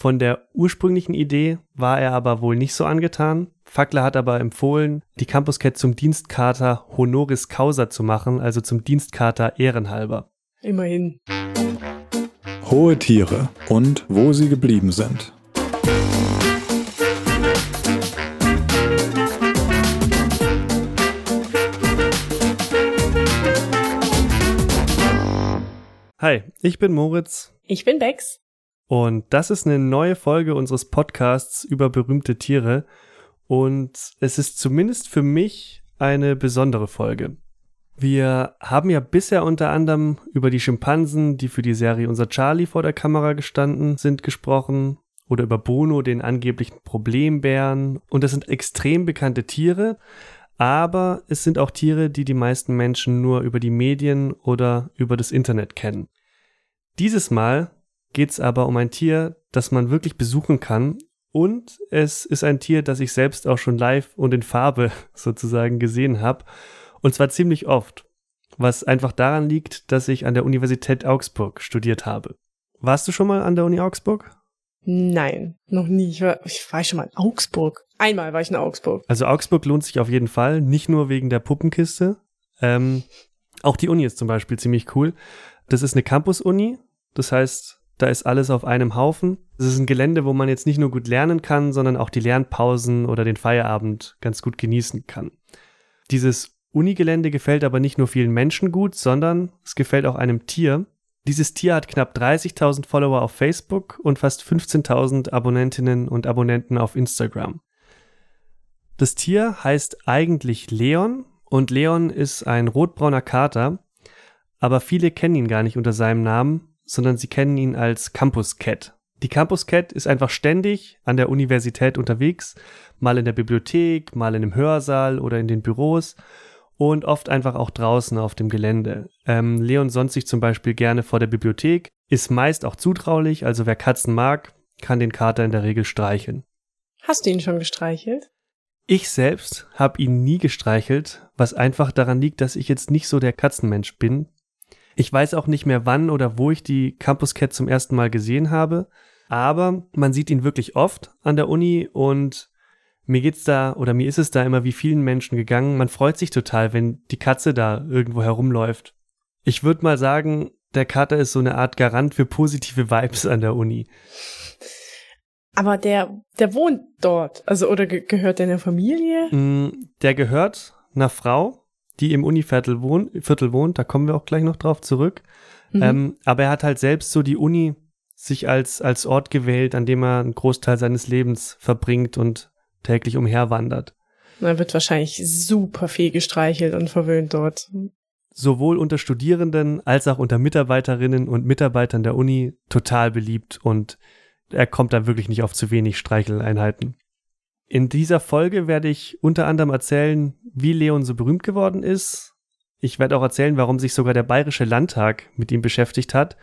Von der ursprünglichen Idee war er aber wohl nicht so angetan. Fackler hat aber empfohlen, die Campus Cat zum Dienstkater Honoris Causa zu machen, also zum Dienstkater ehrenhalber. Immerhin. Hohe Tiere und wo sie geblieben sind. Hi, ich bin Moritz. Ich bin Bex. Und das ist eine neue Folge unseres Podcasts über berühmte Tiere. Und es ist zumindest für mich eine besondere Folge. Wir haben ja bisher unter anderem über die Schimpansen, die für die Serie Unser Charlie vor der Kamera gestanden sind, gesprochen. Oder über Bruno, den angeblichen Problembären. Und das sind extrem bekannte Tiere. Aber es sind auch Tiere, die die meisten Menschen nur über die Medien oder über das Internet kennen. Dieses Mal geht es aber um ein Tier, das man wirklich besuchen kann. Und es ist ein Tier, das ich selbst auch schon live und in Farbe sozusagen gesehen habe. Und zwar ziemlich oft. Was einfach daran liegt, dass ich an der Universität Augsburg studiert habe. Warst du schon mal an der Uni Augsburg? Nein, noch nie. Ich war, ich war schon mal in Augsburg. Einmal war ich in Augsburg. Also Augsburg lohnt sich auf jeden Fall, nicht nur wegen der Puppenkiste. Ähm, auch die Uni ist zum Beispiel ziemlich cool. Das ist eine Campus-Uni, das heißt, da ist alles auf einem Haufen. Es ist ein Gelände, wo man jetzt nicht nur gut lernen kann, sondern auch die Lernpausen oder den Feierabend ganz gut genießen kann. Dieses Unigelände gefällt aber nicht nur vielen Menschen gut, sondern es gefällt auch einem Tier. Dieses Tier hat knapp 30.000 Follower auf Facebook und fast 15.000 Abonnentinnen und Abonnenten auf Instagram. Das Tier heißt eigentlich Leon und Leon ist ein rotbrauner Kater, aber viele kennen ihn gar nicht unter seinem Namen, sondern sie kennen ihn als Campus Cat. Die Campus Cat ist einfach ständig an der Universität unterwegs, mal in der Bibliothek, mal in einem Hörsaal oder in den Büros und oft einfach auch draußen auf dem Gelände. Ähm, Leon sonnt sich zum Beispiel gerne vor der Bibliothek, ist meist auch zutraulich, also wer Katzen mag, kann den Kater in der Regel streicheln. Hast du ihn schon gestreichelt? Ich selbst habe ihn nie gestreichelt, was einfach daran liegt, dass ich jetzt nicht so der Katzenmensch bin. Ich weiß auch nicht mehr wann oder wo ich die Campus Cat zum ersten Mal gesehen habe, aber man sieht ihn wirklich oft an der Uni und mir geht's da oder mir ist es da immer wie vielen Menschen gegangen. Man freut sich total, wenn die Katze da irgendwo herumläuft. Ich würde mal sagen, der Kater ist so eine Art Garant für positive Vibes an der Uni. Aber der, der wohnt dort, also oder ge gehört der einer Familie? Mm, der gehört einer Frau, die im Univiertel wohnt, Viertel wohnt, da kommen wir auch gleich noch drauf zurück. Mhm. Ähm, aber er hat halt selbst so die Uni sich als, als Ort gewählt, an dem er einen Großteil seines Lebens verbringt und täglich umherwandert. Er wird wahrscheinlich super viel gestreichelt und verwöhnt dort. Sowohl unter Studierenden als auch unter Mitarbeiterinnen und Mitarbeitern der Uni total beliebt und er kommt da wirklich nicht auf zu wenig Streicheleinheiten. In dieser Folge werde ich unter anderem erzählen, wie Leon so berühmt geworden ist. Ich werde auch erzählen, warum sich sogar der Bayerische Landtag mit ihm beschäftigt hat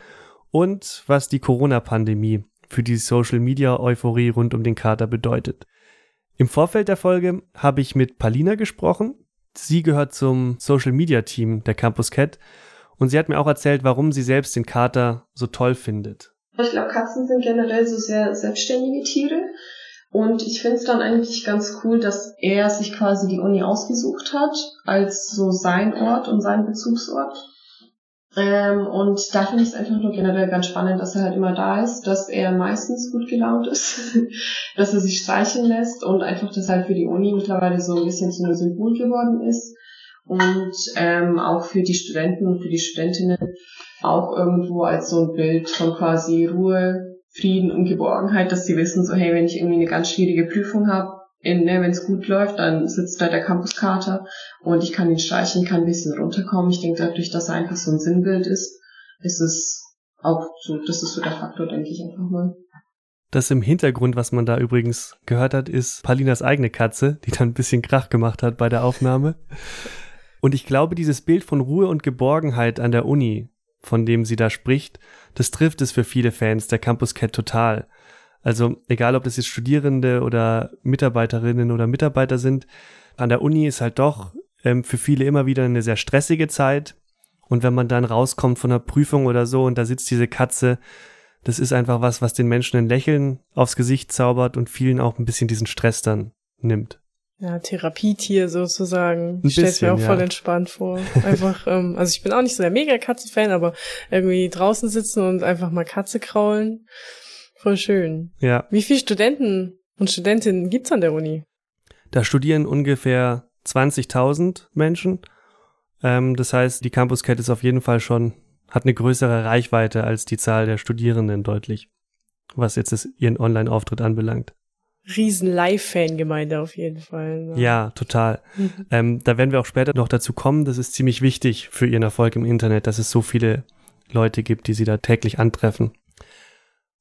und was die Corona-Pandemie für die Social-Media-Euphorie rund um den Kater bedeutet. Im Vorfeld der Folge habe ich mit Palina gesprochen. Sie gehört zum Social-Media-Team der Campus Cat und sie hat mir auch erzählt, warum sie selbst den Kater so toll findet. Ich glaube, Katzen sind generell so sehr selbstständige Tiere und ich finde es dann eigentlich ganz cool, dass er sich quasi die Uni ausgesucht hat als so sein Ort und sein Bezugsort. Ähm, und da finde ich es einfach nur generell ganz spannend, dass er halt immer da ist, dass er meistens gut gelaunt ist, dass er sich streicheln lässt und einfach, dass halt für die Uni mittlerweile so ein bisschen zu einem Symbol geworden ist und ähm, auch für die Studenten und für die Studentinnen auch irgendwo als so ein Bild von quasi Ruhe, Frieden und Geborgenheit, dass sie wissen, so hey, wenn ich irgendwie eine ganz schwierige Prüfung habe, ne, wenn es gut läuft, dann sitzt da der Campuskater und ich kann ihn streichen, kann ein bisschen runterkommen. Ich denke dadurch, dass er einfach so ein Sinnbild ist, ist es auch so, das ist so der Faktor, denke ich einfach mal. Das im Hintergrund, was man da übrigens gehört hat, ist Paulinas eigene Katze, die dann ein bisschen Krach gemacht hat bei der Aufnahme. Und ich glaube, dieses Bild von Ruhe und Geborgenheit an der Uni, von dem sie da spricht, das trifft es für viele Fans der Campus Cat total. Also egal, ob das jetzt Studierende oder Mitarbeiterinnen oder Mitarbeiter sind, an der Uni ist halt doch ähm, für viele immer wieder eine sehr stressige Zeit. Und wenn man dann rauskommt von einer Prüfung oder so und da sitzt diese Katze, Das ist einfach was, was den Menschen ein Lächeln aufs Gesicht zaubert und vielen auch ein bisschen diesen Stress dann nimmt. Ja, Therapietier sozusagen. Ein stell's mir auch ja. voll entspannt vor. Einfach, ähm, also ich bin auch nicht so der Mega-Katze-Fan, aber irgendwie draußen sitzen und einfach mal Katze kraulen. Voll schön. Ja, Wie viele Studenten und Studentinnen gibt's an der Uni? da studieren ungefähr 20.000 Menschen. Ähm, das heißt, die Campus Cat ist auf jeden Fall schon, hat eine größere Reichweite als die Zahl der Studierenden deutlich, was jetzt das, ihren Online-Auftritt anbelangt. Riesen Live-Fangemeinde auf jeden Fall. ne? Ja, total. Ähm, da werden wir auch später noch dazu kommen. Das ist ziemlich wichtig für ihren Erfolg im Internet, dass es so viele Leute gibt, die sie da täglich antreffen.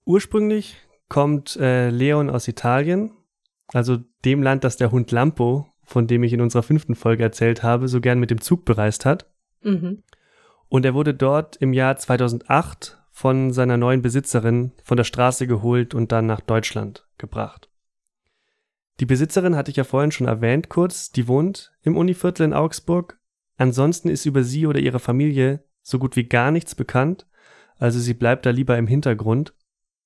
Ursprünglich kommt äh, Leon aus Italien, also dem Land, das der Hund Lampo, von dem ich in unserer fünften Folge erzählt habe, so gern mit dem Zug bereist hat. Mhm. Und er wurde dort im Jahr 2008 von seiner neuen Besitzerin von der Straße geholt und dann nach Deutschland gebracht. Die Besitzerin hatte ich ja vorhin schon erwähnt kurz, die wohnt im Univiertel in Augsburg. Ansonsten ist über sie oder ihre Familie so gut wie gar nichts bekannt, also sie bleibt da lieber im Hintergrund.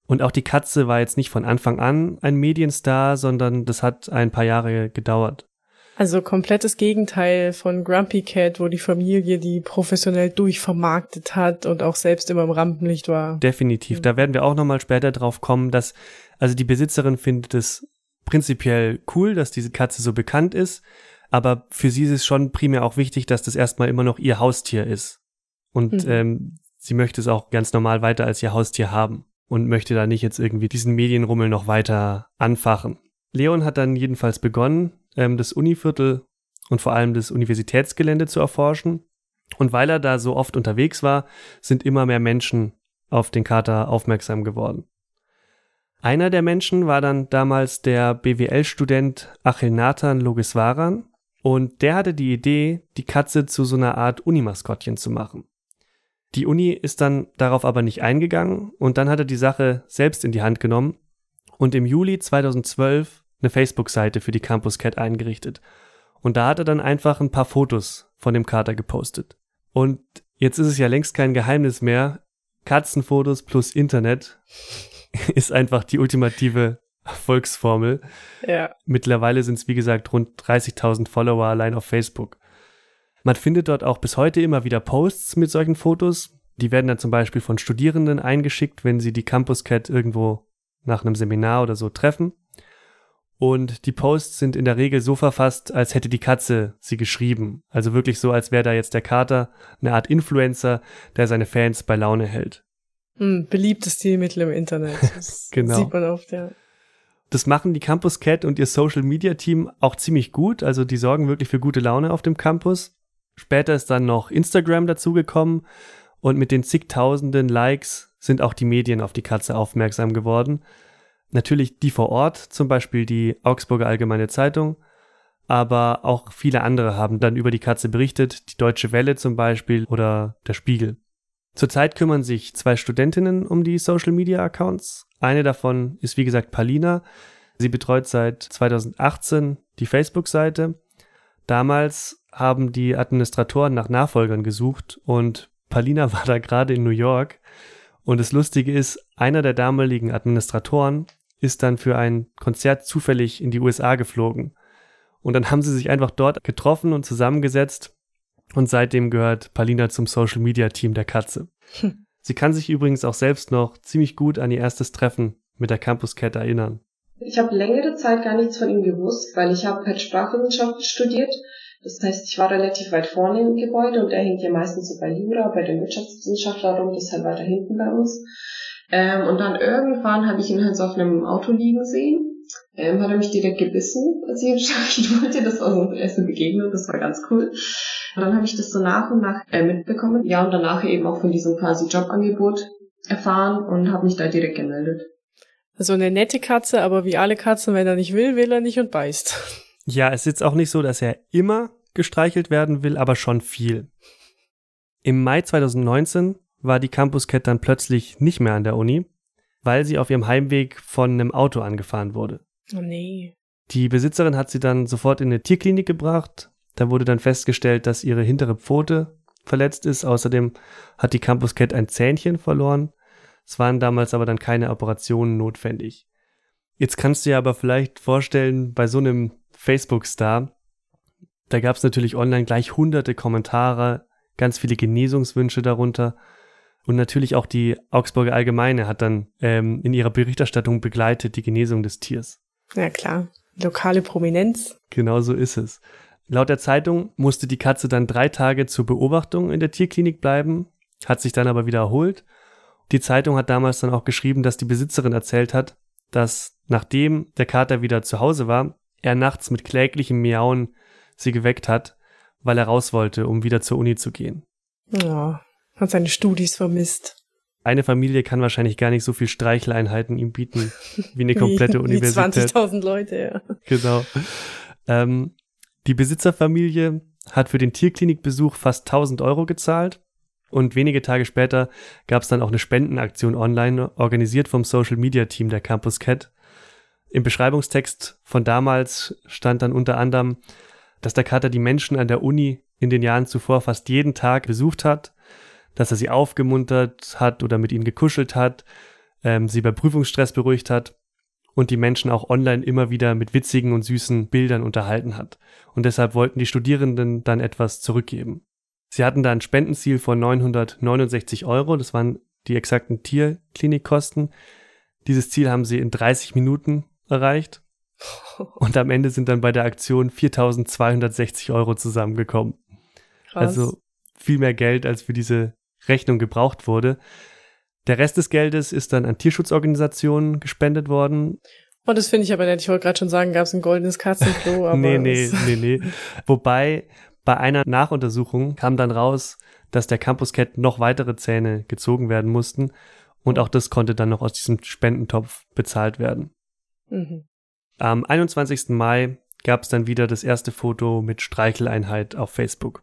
Und auch die Katze war jetzt nicht von Anfang an ein Medienstar, sondern das hat ein paar Jahre gedauert. Also komplettes Gegenteil von Grumpy Cat, wo die Familie die professionell durchvermarktet hat und auch selbst immer im Rampenlicht war. Definitiv. Da werden wir auch nochmal später drauf kommen, dass, also die Besitzerin findet es prinzipiell cool, dass diese Katze so bekannt ist, aber für sie ist es schon primär auch wichtig, dass das erstmal immer noch ihr Haustier ist. Und Mhm. ähm, sie möchte es auch ganz normal weiter als ihr Haustier haben und möchte da nicht jetzt irgendwie diesen Medienrummel noch weiter anfachen. Leon hat dann jedenfalls begonnen, ähm, das Univiertel und vor allem das Universitätsgelände zu erforschen. Und weil er da so oft unterwegs war, sind immer mehr Menschen auf den Kater aufmerksam geworden. Einer der Menschen war dann damals der BWL-Student Achil Nathan Logiswaran und der hatte die Idee, die Katze zu so einer Art Unimaskottchen zu machen. Die Uni ist dann darauf aber nicht eingegangen und dann hat er die Sache selbst in die Hand genommen und im Juli 2012 eine Facebook-Seite für die Campus Cat eingerichtet. Und da hat er dann einfach ein paar Fotos von dem Kater gepostet. Und jetzt ist es ja längst kein Geheimnis mehr. Katzenfotos plus Internet ist einfach die ultimative Erfolgsformel. Ja. Mittlerweile sind es, wie gesagt, rund 30.000 Follower allein auf Facebook. Man findet dort auch bis heute immer wieder Posts mit solchen Fotos. Die werden dann zum Beispiel von Studierenden eingeschickt, wenn sie die Campus Cat irgendwo nach einem Seminar oder so treffen. Und die Posts sind in der Regel so verfasst, als hätte die Katze sie geschrieben. Also wirklich so, als wäre da jetzt der Kater eine Art Influencer, der seine Fans bei Laune hält. Hm, beliebtes Stilmittel im Internet. Das Genau. sieht man oft, ja. Das machen die Campus Cat und ihr Social Media Team auch ziemlich gut. Also die sorgen wirklich für gute Laune auf dem Campus. Später ist dann noch Instagram dazugekommen und mit den zigtausenden Likes sind auch die Medien auf die Katze aufmerksam geworden. Natürlich die vor Ort, zum Beispiel die Augsburger Allgemeine Zeitung, aber auch viele andere haben dann über die Katze berichtet, die Deutsche Welle zum Beispiel oder der Spiegel. Zurzeit kümmern sich zwei Studentinnen um die Social Media Accounts. Eine davon ist wie gesagt Palina. Sie betreut seit 2018 die Facebook-Seite. Damals haben die Administratoren nach Nachfolgern gesucht und Palina war da gerade in New York. Und das Lustige ist, einer der damaligen Administratoren ist dann für ein Konzert zufällig in die USA geflogen. Und dann haben sie sich einfach dort getroffen und zusammengesetzt. Und seitdem gehört Palina zum Social Media Team der Katze. Hm. Sie kann sich übrigens auch selbst noch ziemlich gut an ihr erstes Treffen mit der Campus Cat erinnern. Ich habe längere Zeit gar nichts von ihm gewusst, weil ich habe halt Sprachwissenschaft studiert. Das heißt, ich war relativ weit vorne im Gebäude und er hängt ja meistens so bei Jura, bei den Wirtschaftswissenschaftlern rum, das ist halt weiter hinten bei uns. Ähm, und dann irgendwann habe ich ihn halt so auf einem Auto liegen sehen. Ähm, hat er mich direkt gebissen, als ich ihn wollte. Das war so unsere erste Begegnung, das war ganz cool. Und dann habe ich das so nach und nach äh, mitbekommen. Ja, und danach eben auch von diesem quasi Jobangebot erfahren und habe mich da direkt gemeldet. Also eine nette Katze, aber wie alle Katzen, wenn er nicht will, will er nicht und beißt. Ja, es ist jetzt auch nicht so, dass er immer gestreichelt werden will, aber schon viel. Im Mai 2019 war die Campus Cat dann plötzlich nicht mehr an der Uni, weil sie auf ihrem Heimweg von einem Auto angefahren wurde. Oh nee. Die Besitzerin hat sie dann sofort in eine Tierklinik gebracht. Da wurde dann festgestellt, dass ihre hintere Pfote verletzt ist. Außerdem hat die Campus Cat ein Zähnchen verloren. Es waren damals aber dann keine Operationen notwendig. Jetzt kannst du dir aber vielleicht vorstellen, bei so einem Facebook-Star, da gab es natürlich online gleich hunderte Kommentare, ganz viele Genesungswünsche darunter. Und natürlich auch die Augsburger Allgemeine hat dann ähm, in ihrer Berichterstattung begleitet die Genesung des Tiers. Ja klar, lokale Prominenz. Genau so ist es. Laut der Zeitung musste die Katze dann drei Tage zur Beobachtung in der Tierklinik bleiben, hat sich dann aber wieder erholt. Die Zeitung hat damals dann auch geschrieben, dass die Besitzerin erzählt hat, dass nachdem der Kater wieder zu Hause war, er nachts mit kläglichem Miauen sie geweckt hat, weil er raus wollte, um wieder zur Uni zu gehen. Ja, hat seine Studis vermisst. Eine Familie kann wahrscheinlich gar nicht so viel Streicheleinheiten ihm bieten wie eine komplette wie, Universität. Wie 20.000 Leute, ja. Genau. Ähm, die Besitzerfamilie hat für den Tierklinikbesuch fast 1000 Euro gezahlt und wenige Tage später gab es dann auch eine Spendenaktion online, organisiert vom Social Media Team der Campus Cat. Im Beschreibungstext von damals stand dann unter anderem, dass der Kater die Menschen an der Uni in den Jahren zuvor fast jeden Tag besucht hat, dass er sie aufgemuntert hat oder mit ihnen gekuschelt hat, ähm, sie bei Prüfungsstress beruhigt hat und die Menschen auch online immer wieder mit witzigen und süßen Bildern unterhalten hat. Und deshalb wollten die Studierenden dann etwas zurückgeben. Sie hatten da ein Spendenziel von 969 Euro, das waren die exakten Tierklinikkosten. Dieses Ziel haben sie in 30 Minuten erreicht. Und am Ende sind dann bei der Aktion 4260 Euro zusammengekommen. Krass. Also viel mehr Geld, als für diese Rechnung gebraucht wurde. Der Rest des Geldes ist dann an Tierschutzorganisationen gespendet worden. Oh, das finde ich aber nett. Ich wollte gerade schon sagen, gab es ein goldenes Katzenklo, aber. nee, nee, nee, nee. Wobei bei einer Nachuntersuchung kam dann raus, dass der Campus Cat noch weitere Zähne gezogen werden mussten und auch das konnte dann noch aus diesem Spendentopf bezahlt werden. Mhm. Am 21. Mai gab es dann wieder das erste Foto mit Streicheleinheit auf Facebook.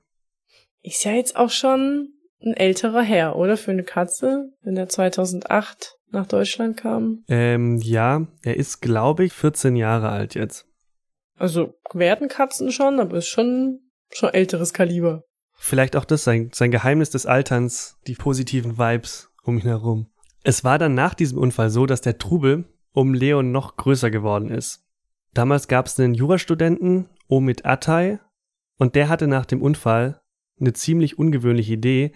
Ist ja jetzt auch schon ein älterer Herr, oder? Für eine Katze, wenn er 2008 nach Deutschland kam. Ähm, ja, er ist, glaube ich, 14 Jahre alt jetzt. Also werden Katzen schon, aber ist schon, schon älteres Kaliber. Vielleicht auch das, sein, sein Geheimnis des Alterns, die positiven Vibes um ihn herum. Es war dann nach diesem Unfall so, dass der Trubel um Leon noch größer geworden ist. Damals gab es einen Jurastudenten, Omid Atay, und der hatte nach dem Unfall eine ziemlich ungewöhnliche Idee.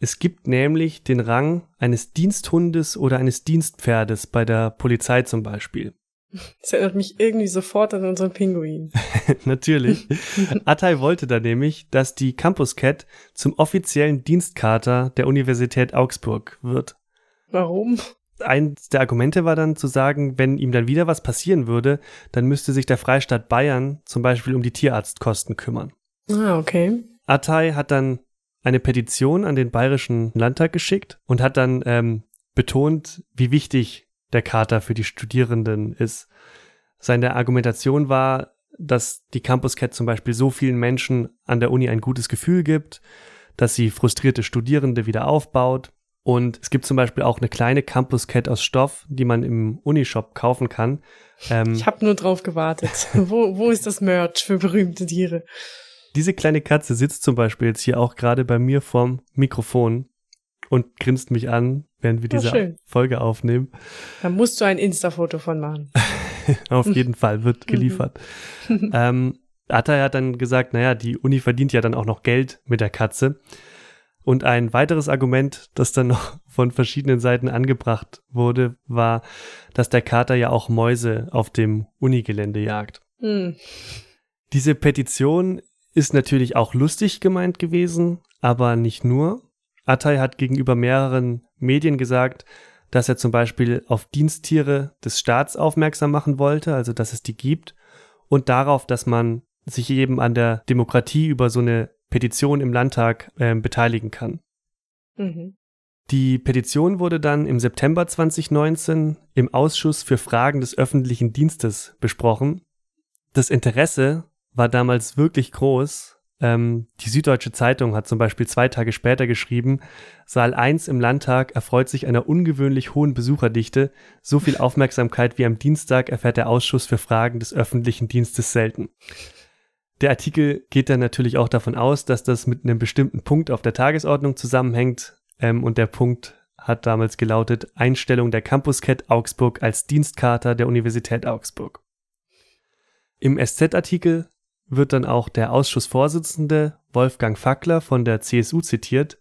Es gibt nämlich den Rang eines Diensthundes oder eines Dienstpferdes bei der Polizei zum Beispiel. Das erinnert mich irgendwie sofort an unseren Pinguin. Natürlich. Attai wollte da nämlich, dass die Campus Cat zum offiziellen Dienstkater der Universität Augsburg wird. Warum? Eins der Argumente war dann zu sagen, wenn ihm dann wieder was passieren würde, dann müsste sich der Freistaat Bayern zum Beispiel um die Tierarztkosten kümmern. Ah, okay. Attai hat dann eine Petition an den Bayerischen Landtag geschickt und hat dann ähm, betont, wie wichtig der Kater für die Studierenden ist. Seine Argumentation war, dass die Campus Cat zum Beispiel so vielen Menschen an der Uni ein gutes Gefühl gibt, dass sie frustrierte Studierende wieder aufbaut. Und es gibt zum Beispiel auch eine kleine Campus Cat aus Stoff, die man im Unishop kaufen kann. Ähm, ich habe nur drauf gewartet. wo, wo ist das Merch für berühmte Tiere? Diese kleine Katze sitzt zum Beispiel jetzt hier auch gerade bei mir vorm Mikrofon und grinst mich an, während wir diese Folge aufnehmen. Da musst du ein Insta-Foto von machen. Auf jeden Fall, wird geliefert. ähm, Atay hat dann gesagt, naja, die Uni verdient ja dann auch noch Geld mit der Katze. Und ein weiteres Argument, das dann noch von verschiedenen Seiten angebracht wurde, war, dass der Kater ja auch Mäuse auf dem Unigelände jagt. Hm. Diese Petition ist natürlich auch lustig gemeint gewesen, aber nicht nur. Attai hat gegenüber mehreren Medien gesagt, dass er zum Beispiel auf Diensttiere des Staats aufmerksam machen wollte, also dass es die gibt, und darauf, dass man sich eben an der Demokratie über so eine Petition im Landtag äh, beteiligen kann. Mhm. Die Petition wurde dann im September 2019 im Ausschuss für Fragen des öffentlichen Dienstes besprochen. Das Interesse war damals wirklich groß. Ähm, die Süddeutsche Zeitung hat zum Beispiel zwei Tage später geschrieben, Saal 1 im Landtag erfreut sich einer ungewöhnlich hohen Besucherdichte. So viel Aufmerksamkeit wie am Dienstag erfährt der Ausschuss für Fragen des öffentlichen Dienstes selten. Der Artikel geht dann natürlich auch davon aus, dass das mit einem bestimmten Punkt auf der Tagesordnung zusammenhängt. Ähm, und der Punkt hat damals gelautet Einstellung der Campus Cat Augsburg als Dienstkater der Universität Augsburg. Im SZ-Artikel wird dann auch der Ausschussvorsitzende Wolfgang Fackler von der CSU zitiert.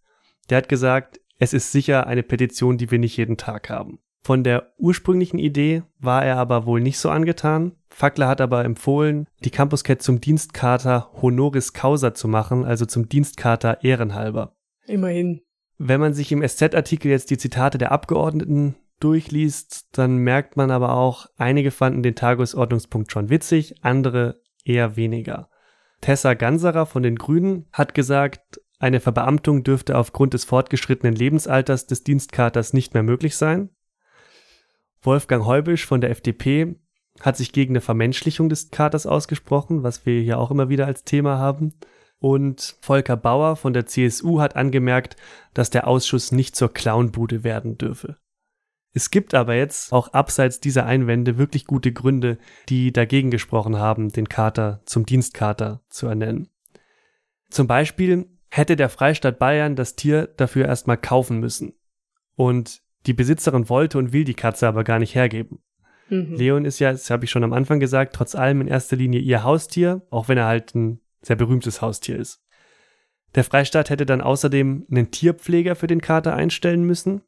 Der hat gesagt, es ist sicher eine Petition, die wir nicht jeden Tag haben. Von der ursprünglichen Idee war er aber wohl nicht so angetan. Fackler hat aber empfohlen, die Campus Cat zum Dienstkater honoris causa zu machen, also zum Dienstkater ehrenhalber. Immerhin. Wenn man sich im SZ-Artikel jetzt die Zitate der Abgeordneten durchliest, dann merkt man aber auch, einige fanden den Tagesordnungspunkt schon witzig, andere eher weniger. Tessa Ganserer von den Grünen hat gesagt, eine Verbeamtung dürfte aufgrund des fortgeschrittenen Lebensalters des Dienstkaters nicht mehr möglich sein. Wolfgang Heubisch von der FDP hat sich gegen eine Vermenschlichung des Katers ausgesprochen, was wir hier auch immer wieder als Thema haben. Und Volker Bauer von der CSU hat angemerkt, dass der Ausschuss nicht zur Clownbude werden dürfe. Es gibt aber jetzt auch abseits dieser Einwände wirklich gute Gründe, die dagegen gesprochen haben, den Kater zum Dienstkater zu ernennen. Zum Beispiel hätte der Freistaat Bayern das Tier dafür erstmal kaufen müssen. Und die Besitzerin wollte und will die Katze aber gar nicht hergeben. Mhm. Leon ist ja, das habe ich schon am Anfang gesagt, trotz allem in erster Linie ihr Haustier, auch wenn er halt ein sehr berühmtes Haustier ist. Der Freistaat hätte dann außerdem einen Tierpfleger für den Kater einstellen müssen.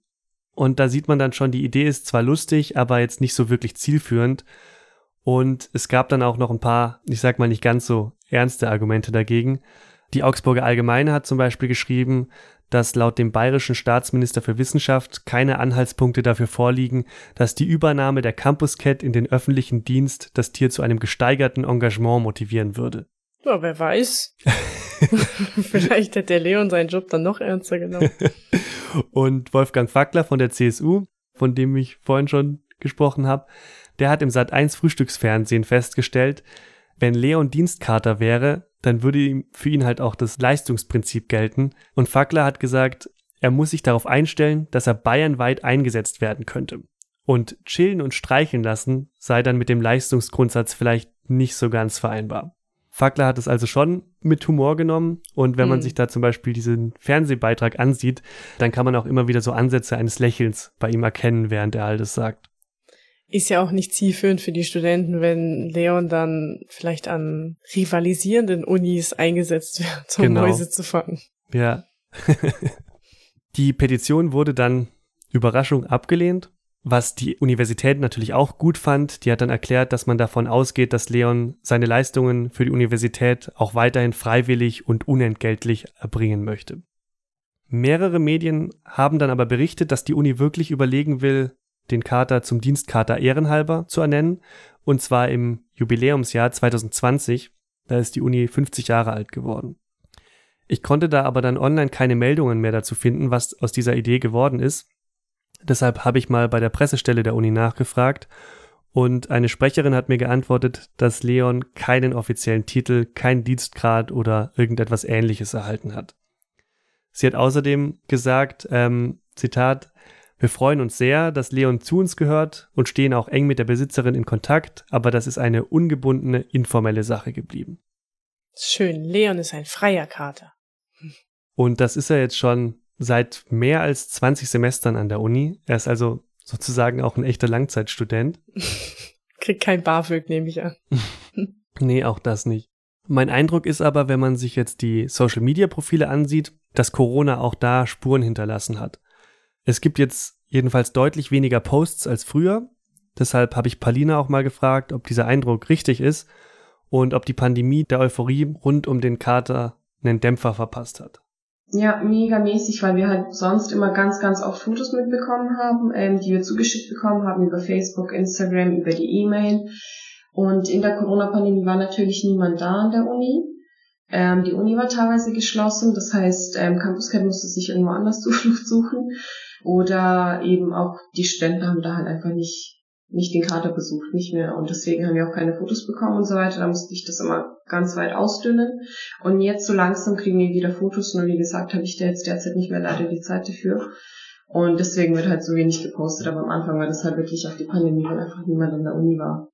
Und da sieht man dann schon, die Idee ist zwar lustig, aber jetzt nicht so wirklich zielführend. Und es gab dann auch noch ein paar, ich sag mal nicht ganz so ernste Argumente dagegen. Die Augsburger Allgemeine hat zum Beispiel geschrieben, dass laut dem bayerischen Staatsminister für Wissenschaft keine Anhaltspunkte dafür vorliegen, dass die Übernahme der Campus Cat in den öffentlichen Dienst das Tier zu einem gesteigerten Engagement motivieren würde. Ja, wer weiß. Vielleicht hätte der Leon seinen Job dann noch ernster genommen. Und Wolfgang Fackler von der CSU, von dem ich vorhin schon gesprochen habe, der hat im Sat 1 Frühstücksfernsehen festgestellt, wenn Leon Dienstkater wäre, dann würde ihm für ihn halt auch das Leistungsprinzip gelten. Und Fackler hat gesagt, er muss sich darauf einstellen, dass er bayernweit eingesetzt werden könnte. Und chillen und streicheln lassen sei dann mit dem Leistungsgrundsatz vielleicht nicht so ganz vereinbar. Fackler hat es also schon mit Humor genommen und wenn mhm. man sich da zum Beispiel diesen Fernsehbeitrag ansieht, dann kann man auch immer wieder so Ansätze eines Lächelns bei ihm erkennen, während er all das sagt ist ja auch nicht zielführend für die Studenten, wenn Leon dann vielleicht an rivalisierenden Unis eingesetzt wird, um genau. Mäuse zu fangen. Ja. die Petition wurde dann Überraschung abgelehnt, was die Universität natürlich auch gut fand. Die hat dann erklärt, dass man davon ausgeht, dass Leon seine Leistungen für die Universität auch weiterhin freiwillig und unentgeltlich erbringen möchte. Mehrere Medien haben dann aber berichtet, dass die Uni wirklich überlegen will, den Kater zum Dienstkater ehrenhalber zu ernennen, und zwar im Jubiläumsjahr 2020. Da ist die Uni 50 Jahre alt geworden. Ich konnte da aber dann online keine Meldungen mehr dazu finden, was aus dieser Idee geworden ist. Deshalb habe ich mal bei der Pressestelle der Uni nachgefragt und eine Sprecherin hat mir geantwortet, dass Leon keinen offiziellen Titel, keinen Dienstgrad oder irgendetwas ähnliches erhalten hat. Sie hat außerdem gesagt, ähm, Zitat, wir freuen uns sehr, dass Leon zu uns gehört und stehen auch eng mit der Besitzerin in Kontakt, aber das ist eine ungebundene, informelle Sache geblieben. Schön, Leon ist ein freier Kater. Und das ist er jetzt schon seit mehr als 20 Semestern an der Uni. Er ist also sozusagen auch ein echter Langzeitstudent. Kriegt kein BAföG, nehme ich an. nee, auch das nicht. Mein Eindruck ist aber, wenn man sich jetzt die Social-Media-Profile ansieht, dass Corona auch da Spuren hinterlassen hat. Es gibt jetzt jedenfalls deutlich weniger Posts als früher. Deshalb habe ich Palina auch mal gefragt, ob dieser Eindruck richtig ist und ob die Pandemie der Euphorie rund um den Kater einen Dämpfer verpasst hat. Ja, mega mäßig, weil wir halt sonst immer ganz, ganz oft Fotos mitbekommen haben, ähm, die wir zugeschickt bekommen haben über Facebook, Instagram, über die E-Mail. Und in der Corona-Pandemie war natürlich niemand da an der Uni. Ähm, die Uni war teilweise geschlossen, das heißt, ähm, Campus Cat musste sich irgendwo anders Zuflucht suchen. Oder eben auch die Studenten haben da halt einfach nicht, nicht den Kater besucht, nicht mehr. Und deswegen haben wir auch keine Fotos bekommen und so weiter. Da musste ich das immer ganz weit ausdünnen. Und jetzt so langsam kriegen wir wieder Fotos. Nur wie gesagt, habe ich da jetzt derzeit nicht mehr leider die Zeit dafür. Und deswegen wird halt so wenig gepostet. Aber am Anfang war das halt wirklich auf die Pandemie, weil einfach niemand an der Uni war.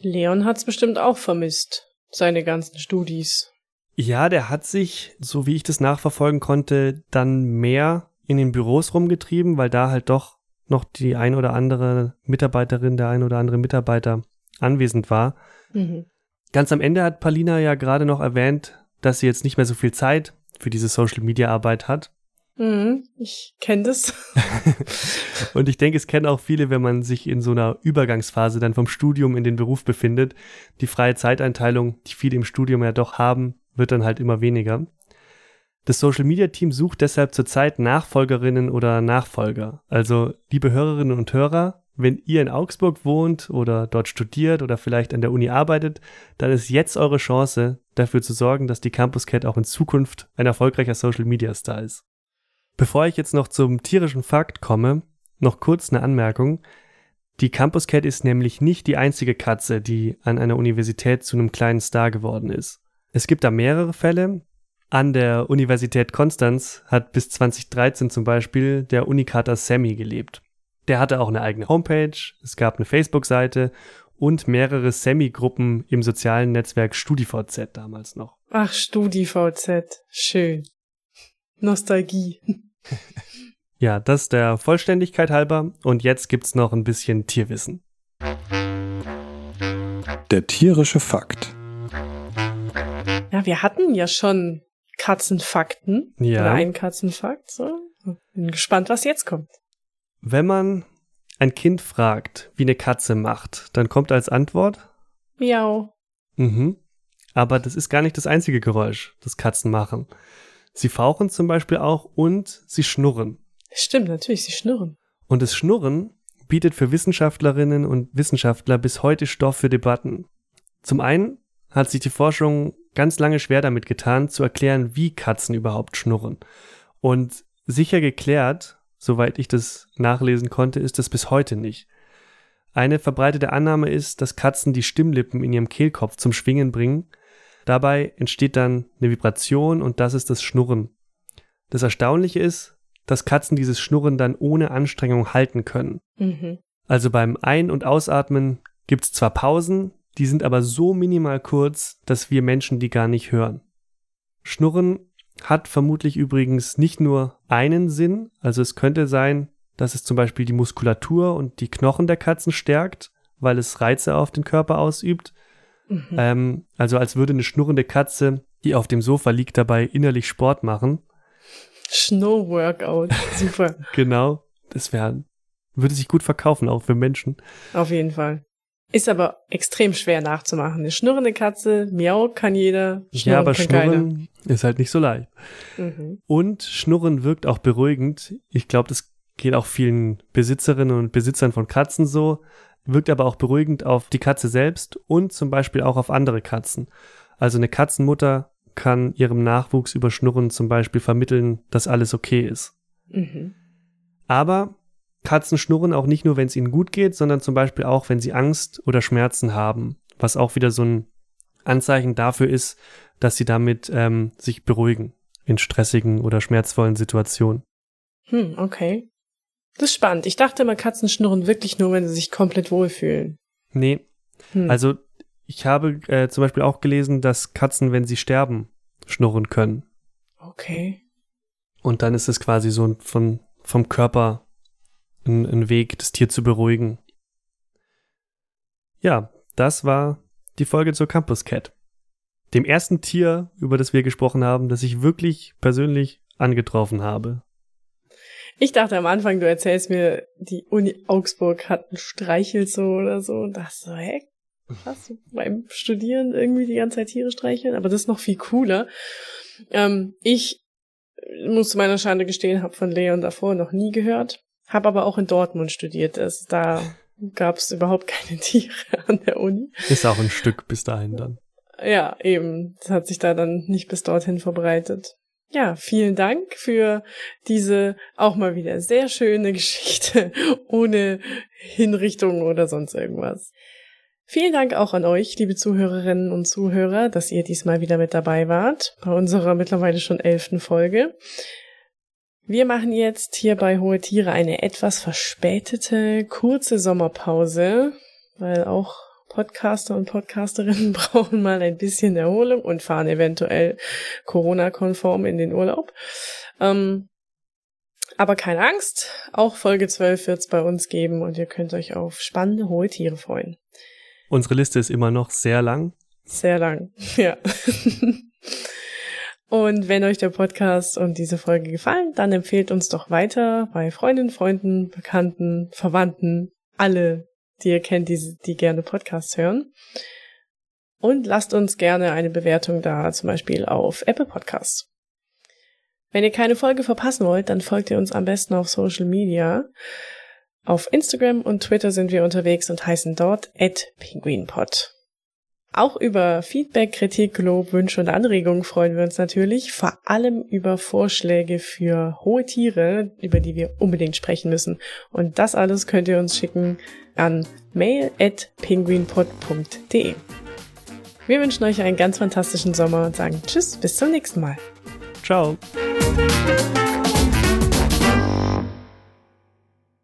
Leon hat's bestimmt auch vermisst. Seine ganzen Studis. Ja, der hat sich, so wie ich das nachverfolgen konnte, dann mehr in den Büros rumgetrieben, weil da halt doch noch die ein oder andere Mitarbeiterin, der ein oder andere Mitarbeiter anwesend war. Mhm. Ganz am Ende hat Palina ja gerade noch erwähnt, dass sie jetzt nicht mehr so viel Zeit für diese Social Media Arbeit hat. Mhm, ich kenne das. Und ich denke, es kennen auch viele, wenn man sich in so einer Übergangsphase dann vom Studium in den Beruf befindet. Die freie Zeiteinteilung, die viele im Studium ja doch haben, wird dann halt immer weniger. Das Social Media Team sucht deshalb zurzeit Nachfolgerinnen oder Nachfolger. Also, liebe Hörerinnen und Hörer, wenn ihr in Augsburg wohnt oder dort studiert oder vielleicht an der Uni arbeitet, dann ist jetzt eure Chance, dafür zu sorgen, dass die Campus Cat auch in Zukunft ein erfolgreicher Social Media Star ist. Bevor ich jetzt noch zum tierischen Fakt komme, noch kurz eine Anmerkung. Die Campus Cat ist nämlich nicht die einzige Katze, die an einer Universität zu einem kleinen Star geworden ist. Es gibt da mehrere Fälle. An der Universität Konstanz hat bis 2013 zum Beispiel der Unikater Sammy gelebt. Der hatte auch eine eigene Homepage, es gab eine Facebook-Seite und mehrere Sammy-Gruppen im sozialen Netzwerk StudiVZ damals noch. Ach, StudiVZ. Schön. Nostalgie. Ja, das der Vollständigkeit halber. Und jetzt gibt's noch ein bisschen Tierwissen. Der tierische Fakt. Ja, wir hatten ja schon Katzenfakten. Ja. Oder einen Katzenfakt. So. Bin gespannt, was jetzt kommt. Wenn man ein Kind fragt, wie eine Katze macht, dann kommt als Antwort, Miau. mhm. Aber das ist gar nicht das einzige Geräusch, das Katzen machen. Sie fauchen zum Beispiel auch und sie schnurren. Stimmt, natürlich, sie schnurren. Und das Schnurren bietet für Wissenschaftlerinnen und Wissenschaftler bis heute Stoff für Debatten. Zum einen hat sich die Forschung ganz lange schwer damit getan, zu erklären, wie Katzen überhaupt schnurren. Und sicher geklärt, soweit ich das nachlesen konnte, ist das bis heute nicht. Eine verbreitete Annahme ist, dass Katzen die Stimmlippen in ihrem Kehlkopf zum Schwingen bringen. Dabei entsteht dann eine Vibration und das ist das Schnurren. Das Erstaunliche ist, dass Katzen dieses Schnurren dann ohne Anstrengung halten können. Mhm. Also beim Ein- und Ausatmen gibt's zwar Pausen, die sind aber so minimal kurz, dass wir Menschen die gar nicht hören. Schnurren hat vermutlich übrigens nicht nur einen Sinn, also es könnte sein, dass es zum Beispiel die Muskulatur und die Knochen der Katzen stärkt, weil es Reize auf den Körper ausübt. Mhm. Ähm, also als würde eine schnurrende Katze, die auf dem Sofa liegt, dabei innerlich Sport machen. Schnurr-Workout. Super. Genau, das wäre, würde sich gut verkaufen, auch für Menschen. Auf jeden Fall. Ist aber extrem schwer nachzumachen. Eine schnurrende Katze, miau kann jeder, schnurren ja, aber kann Schnurren ist halt nicht so leicht. keiner. Mhm. Und Schnurren wirkt auch beruhigend. Ich glaube, das geht auch vielen Besitzerinnen und Besitzern von Katzen so. Wirkt aber auch beruhigend auf die Katze selbst und zum Beispiel auch auf andere Katzen. Also eine Katzenmutter kann ihrem Nachwuchs über Schnurren zum Beispiel vermitteln, dass alles okay ist. Mhm. Aber Katzen schnurren auch nicht nur, wenn es ihnen gut geht, sondern zum Beispiel auch, wenn sie Angst oder Schmerzen haben, was auch wieder so ein Anzeichen dafür ist, dass sie damit ähm, sich beruhigen in stressigen oder schmerzvollen Situationen. Hm, okay. Das ist spannend. Ich dachte immer, Katzen schnurren wirklich nur, wenn sie sich komplett wohlfühlen. Nee, Hm. also ich habe äh, zum Beispiel auch gelesen, dass Katzen, wenn sie sterben, schnurren können. Okay. Und dann ist es quasi so ein, von, vom Körper ein, ein Weg, das Tier zu beruhigen. Ja, das war die Folge zur Campus Cat. Dem ersten Tier, über das wir gesprochen haben, das ich wirklich persönlich angetroffen habe. Ich dachte am Anfang, du erzählst mir, die Uni Augsburg hat einen Streichelzoo oder so. Und dachte so, hä? Hast du beim Studieren irgendwie die ganze Zeit Tiere streicheln? Aber das ist noch viel cooler. Ähm, ich muss zu meiner Schande gestehen, habe von Leon davor noch nie gehört. Habe aber auch in Dortmund studiert. Es, da gab es überhaupt keine Tiere an der Uni. Ist auch ein Stück bis dahin dann. Ja, eben. Das hat sich da dann nicht bis dorthin verbreitet. Ja, vielen Dank für diese auch mal wieder sehr schöne Geschichte ohne Hinrichtung oder sonst irgendwas. Vielen Dank auch an euch, liebe Zuhörerinnen und Zuhörer, dass ihr diesmal wieder mit dabei wart bei unserer mittlerweile schon elften Folge. Wir machen jetzt hier bei Hohe Tiere eine etwas verspätete, kurze Sommerpause, weil auch Podcaster und Podcasterinnen brauchen mal ein bisschen Erholung und fahren eventuell Corona-konform in den Urlaub. Ähm, Aber keine Angst, auch Folge 12 wird es bei uns geben und ihr könnt euch auf spannende hohe Tiere freuen. Unsere Liste ist immer noch sehr lang. Sehr lang, ja. Und wenn euch der Podcast und diese Folge gefallen, dann empfehlt uns doch weiter bei Freundinnen, Freunden, Bekannten, Verwandten, alle, die ihr kennt, die, die gerne Podcasts hören. Und lasst uns gerne eine Bewertung da, zum Beispiel auf Apple Podcasts. Wenn ihr keine Folge verpassen wollt, dann folgt ihr uns am besten auf Social Media. Auf Instagram und Twitter sind wir unterwegs und heißen dort @penguinpod. Auch über Feedback, Kritik, Lob, Wünsche und Anregungen freuen wir uns natürlich. Vor allem über Vorschläge für hohe Tiere, über die wir unbedingt sprechen müssen. Und das alles könnt ihr uns schicken an mail@penguinpod.de. Wir wünschen euch einen ganz fantastischen Sommer und sagen Tschüss, bis zum nächsten Mal. Ciao.